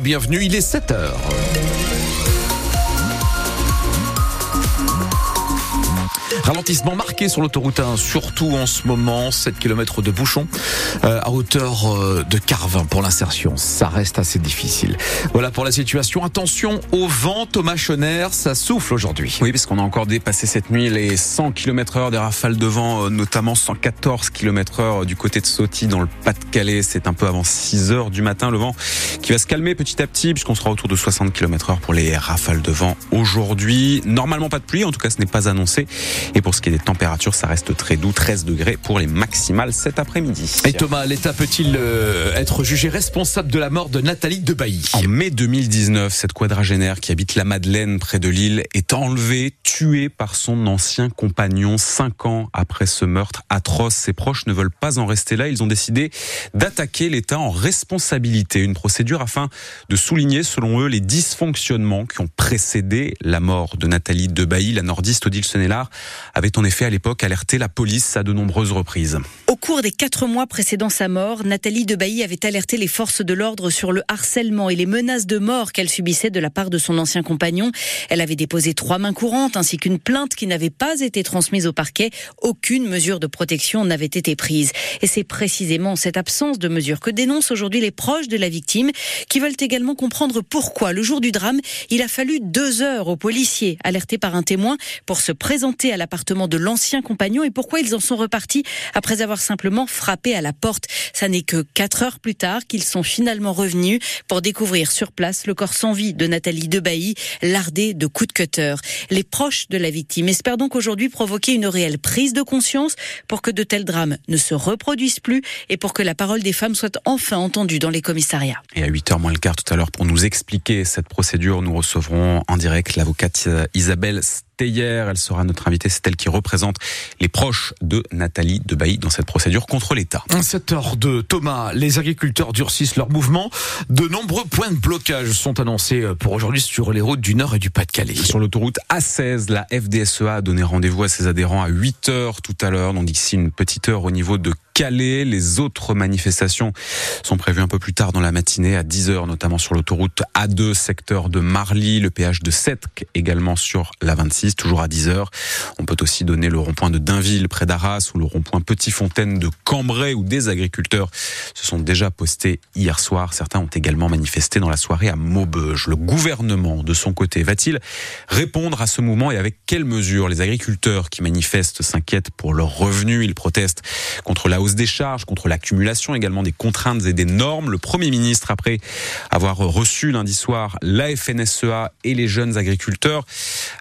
bienvenue, il est 7 Ralentissement marqué sur l'autoroute 1, surtout en ce moment, 7 km de bouchon euh, à hauteur euh, de Carvin pour l'insertion. Ça reste assez difficile. Voilà pour la situation. Attention au vent, Thomas Schoner, ça souffle aujourd'hui. Oui, parce qu'on a encore dépassé cette nuit les 100 km heure des rafales de vent, euh, notamment 114 km heure du côté de Sauty dans le Pas-de-Calais. C'est un peu avant 6 heures du matin. Le vent qui va se calmer petit à petit puisqu'on sera autour de 60 km heure pour les rafales de vent aujourd'hui. Normalement pas de pluie, en tout cas ce n'est pas annoncé. Et pour ce qui est des températures, ça reste très doux, 13 degrés pour les maximales cet après-midi. Et Thomas, l'État peut-il euh, être jugé responsable de la mort de Nathalie Debailly? En mai 2019, cette quadragénaire qui habite la Madeleine près de Lille est enlevée, tuée par son ancien compagnon cinq ans après ce meurtre atroce. Ses proches ne veulent pas en rester là. Ils ont décidé d'attaquer l'État en responsabilité. Une procédure afin de souligner, selon eux, les dysfonctionnements qui ont précédé la mort de Nathalie Debailly. La nordiste Odile Senelard avait en effet à l'époque alerté la police à de nombreuses reprises. Au cours des quatre mois précédant sa mort, Nathalie Debailly avait alerté les forces de l'ordre sur le harcèlement et les menaces de mort qu'elle subissait de la part de son ancien compagnon. Elle avait déposé trois mains courantes ainsi qu'une plainte qui n'avait pas été transmise au parquet. Aucune mesure de protection n'avait été prise. Et c'est précisément cette absence de mesures que dénoncent aujourd'hui les proches de la victime qui veulent également comprendre pourquoi, le jour du drame, il a fallu deux heures aux policiers alertés par un témoin pour se présenter à l'appartement de l'ancien compagnon et pourquoi ils en sont repartis après avoir simplement frappé à la porte. Ça n'est que quatre heures plus tard qu'ils sont finalement revenus pour découvrir sur place le corps sans vie de Nathalie Debailly, lardé de coups de cutter. Les proches de la victime espèrent donc aujourd'hui provoquer une réelle prise de conscience pour que de tels drames ne se reproduisent plus et pour que la parole des femmes soit enfin entendue dans les commissariats. Et à 8h moins le quart tout à l'heure, pour nous expliquer cette procédure, nous recevrons en direct l'avocate Isabelle hier. Elle sera notre invitée. C'est elle qui représente les proches de Nathalie Debailly dans cette procédure contre l'État. 7 heures de Thomas. Les agriculteurs durcissent leur mouvement. De nombreux points de blocage sont annoncés pour aujourd'hui sur les routes du Nord et du Pas-de-Calais. Sur l'autoroute A16, la FDSEA a donné rendez-vous à ses adhérents à 8 heures tout à l'heure. Donc d'ici une petite heure au niveau de Calais. Les autres manifestations sont prévues un peu plus tard dans la matinée à 10h, notamment sur l'autoroute A2, secteur de Marly, le péage de Setc également sur la 26, toujours à 10h. On peut aussi donner le rond-point de Dainville près d'Arras ou le rond-point Petit Fontaine de Cambrai où des agriculteurs se sont déjà postés hier soir. Certains ont également manifesté dans la soirée à Maubeuge. Le gouvernement, de son côté, va-t-il répondre à ce mouvement et avec quelles mesures? Les agriculteurs qui manifestent s'inquiètent pour leurs revenus Ils protestent contre la hausse des charges, contre l'accumulation également des contraintes et des normes. Le Premier ministre, après avoir reçu lundi soir la FNSEA et les jeunes agriculteurs,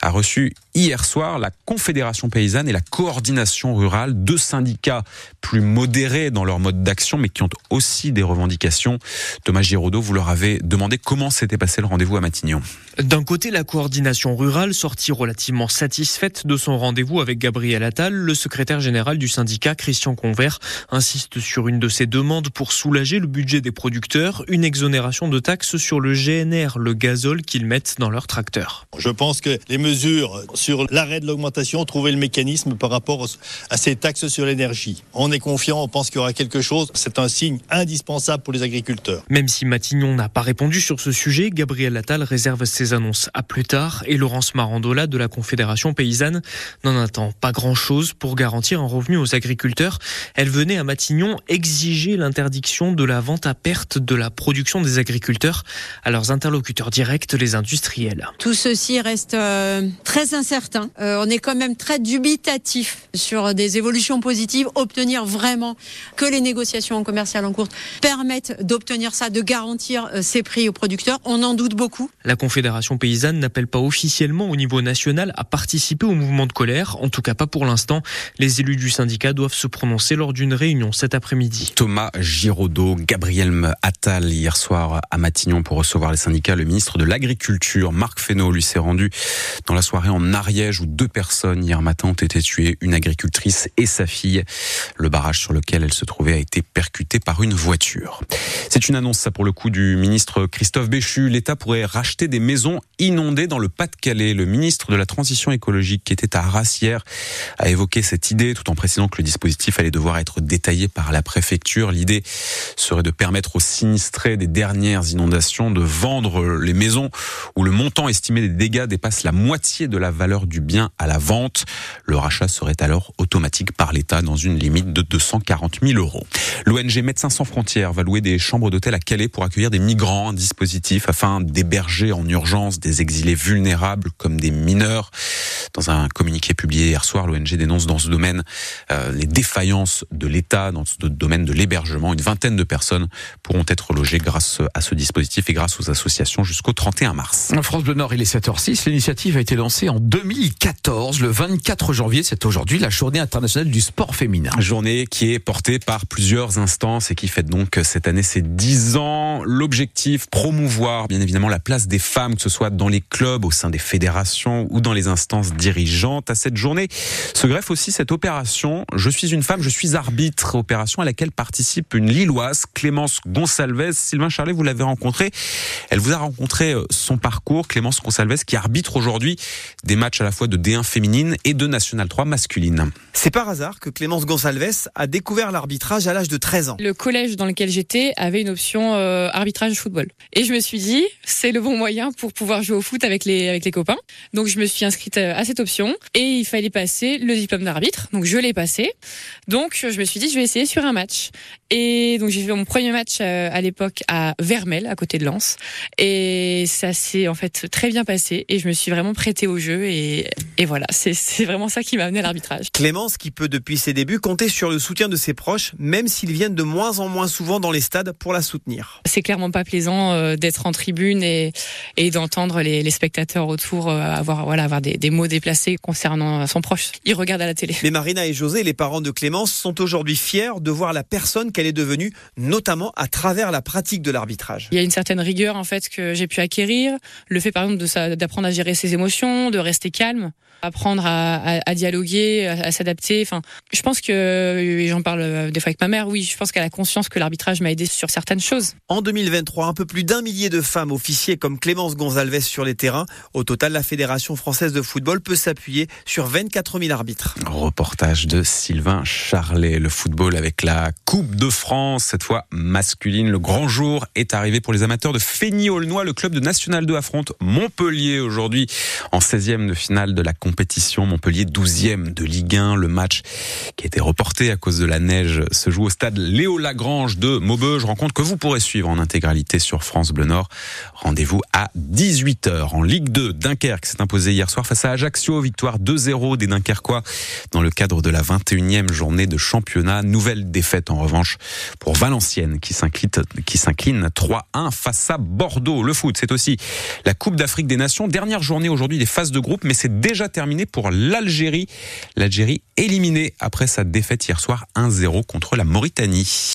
a reçu hier soir la Confédération paysanne et la coordination rurale, deux syndicats plus modérés dans leur mode d'action, mais qui ont aussi des revendications. Thomas Giraudot, vous leur avez demandé comment s'était passé le rendez-vous à Matignon. D'un côté, la coordination rurale, sortie relativement satisfaite de son rendez-vous avec Gabriel Attal, le secrétaire général du syndicat, Christian Convert, insiste sur une de ses demandes pour soulager le budget des producteurs, une exonération de taxes sur le GNR, le gazole qu'ils mettent dans leurs tracteurs. Je pense que les mesures sur l'arrêt de l'augmentation, trouver le mécanisme par rapport à ces taxes sur l'énergie. On est confiant, on pense qu'il y aura quelque chose. C'est un signe indispensable pour les agriculteurs. Même si Matignon n'a pas répondu sur ce sujet, Gabriel Attal réserve ses annonces à plus tard et Laurence Marandola de la Confédération paysanne n'en attend pas grand-chose pour garantir un revenu aux agriculteurs. Elle venait à Matignon exiger l'interdiction de la vente à perte de la production des agriculteurs à leurs interlocuteurs directs, les industriels. Tout ceci reste euh, très incertain. Euh, on est quand même très dubitatif sur des évolutions positives. Obtenir vraiment que les négociations commerciales en cours permettent d'obtenir ça, de garantir euh, ces prix aux producteurs, on en doute beaucoup. La Confédération paysanne n'appelle pas officiellement au niveau national à participer au mouvement de colère, en tout cas pas pour l'instant. Les élus du syndicat doivent se prononcer lors d'une réunion cet après-midi. Thomas Giraudot, Gabriel Attal hier soir à Matignon pour recevoir les syndicats. Le ministre de l'Agriculture, Marc Fesneau, lui s'est rendu dans la soirée en Ariège où deux personnes hier matin ont été tuées, une agricultrice et sa fille. Le barrage sur lequel elle se trouvait a été percuté par une voiture. C'est une annonce, ça pour le coup, du ministre Christophe Béchu. L'État pourrait racheter des maisons inondées dans le Pas-de-Calais. Le ministre de la Transition écologique qui était à Rassière a évoqué cette idée tout en précisant que le dispositif allait devoir être détaillé par la préfecture. L'idée serait de permettre aux sinistrés des dernières inondations de vendre les maisons où le montant estimé des dégâts dépasse la moitié de la valeur du bien à la vente. Le rachat serait alors automatique par l'État dans une limite de 240 000 euros. L'ONG Médecins sans frontières va louer des chambres d'hôtel à Calais pour accueillir des migrants, un dispositif afin d'héberger en urgence des exilés vulnérables comme des mineurs. Dans un communiqué publié hier soir, l'ONG dénonce dans ce domaine euh, les défaillances de l'État dans ce domaine de l'hébergement. Une vingtaine de personnes pourront être logées grâce à ce dispositif et grâce aux associations jusqu'au 31 mars. En France Bleu Nord, il est 7h06. L'initiative a été lancée en 2014, le 24 janvier. C'est aujourd'hui la journée internationale du sport féminin. Journée qui est portée par plusieurs instances et qui fête donc cette année ses 10 ans. L'objectif, promouvoir bien évidemment la place des femmes, que ce soit dans les clubs, au sein des fédérations ou dans les instances dirigeantes. À cette journée se greffe aussi cette opération Je suis une femme, je suis arbitre, opération à laquelle participe une Lilloise, Clémence Gonsalves. Sylvain Charlet, vous l'avez rencontrée. Elle vous a rencontré euh, son parcours, Clémence Gonsalves, qui arbitre aujourd'hui des matchs à la fois de D1 féminine et de National 3 masculine. C'est par hasard que Clémence Gonsalves a découvert l'arbitrage à l'âge de 13 ans. Le collège dans lequel j'étais avait une option euh, arbitrage football. Et je me suis dit, c'est le bon moyen pour pouvoir jouer au foot avec les, avec les copains. Donc je me suis inscrite euh, à cette option et il fallait passer le diplôme d'arbitre. Donc je l'ai passé. Donc je me suis dit, je vais essayer sur un match. Et donc j'ai fait mon premier match euh, à l'époque à Vermel, à côté de Lens. Et ça s'est en fait très bien passé et je me suis vraiment prêtée au jeu et, et voilà, c'est vraiment ça qui m'a amené à l'arbitrage. Clémence qui peut depuis ses débuts compter sur le soutien de ses proches, même s'ils viennent de moins en moins souvent dans les stades pour la soutenir. C'est clairement pas plaisant euh, d'être en tribune et, et d'entendre les, les, spectateurs autour euh, avoir voilà avoir des, des, mots déplacés concernant son proche. Ils regardent à la télé. Mais Marina et José, les parents de Clémence, sont aujourd'hui fiers de voir la personne qu'elle est devenue, notamment à travers la pratique de l'arbitrage. Il y a une certaine rigueur en fait que j'ai pu acquérir, le fait par exemple d'apprendre à gérer ses émotions, de rester calme, apprendre à, à, à dialoguer, à, à s'adapter. Enfin, je pense que j'en parle des fois avec ma mère. Oui, je pense qu'elle a conscience que l'arbitrage m'a aidé sur certaines choses. En 2023, un peu plus d'un millier de femmes officiers comme Clémence Gonzalez sur les terrains. Au total, la Fédération française de football peut s'appuyer sur 24 000 arbitres. Reportage de Sylvain Charlet. Le football avec la Coupe de France, cette fois masculine. Le grand jour est arrivé pour les amateurs de Fény-Aulnois. Le club de National 2 affronte Montpellier aujourd'hui en 16e de finale de la compétition. Montpellier 12e de Ligue 1. Le match qui a été reporté à cause de la neige se joue au stade Léo Lagrange de Maubeuge. Rencontre que vous pourrez suivre en intégralité sur France Bleu Nord. Rendez-vous à 18h en Ligue 2. Dunkerque s'est imposé hier soir face à Ajaccio. Victoire 2-0 des Dunkerquois dans le cadre de la 21e journée de championnat. Nouvelle défaite en revanche pour Valenciennes qui s'incline 3-1 face à Bordeaux. Le foot, c'est aussi la Coupe d'Afrique des Nations. Dernière journée aujourd'hui des phases de groupe, mais c'est déjà terminé pour l'Algérie. L'Algérie éliminée après sa défaite hier soir 1-0 contre la Mauritanie.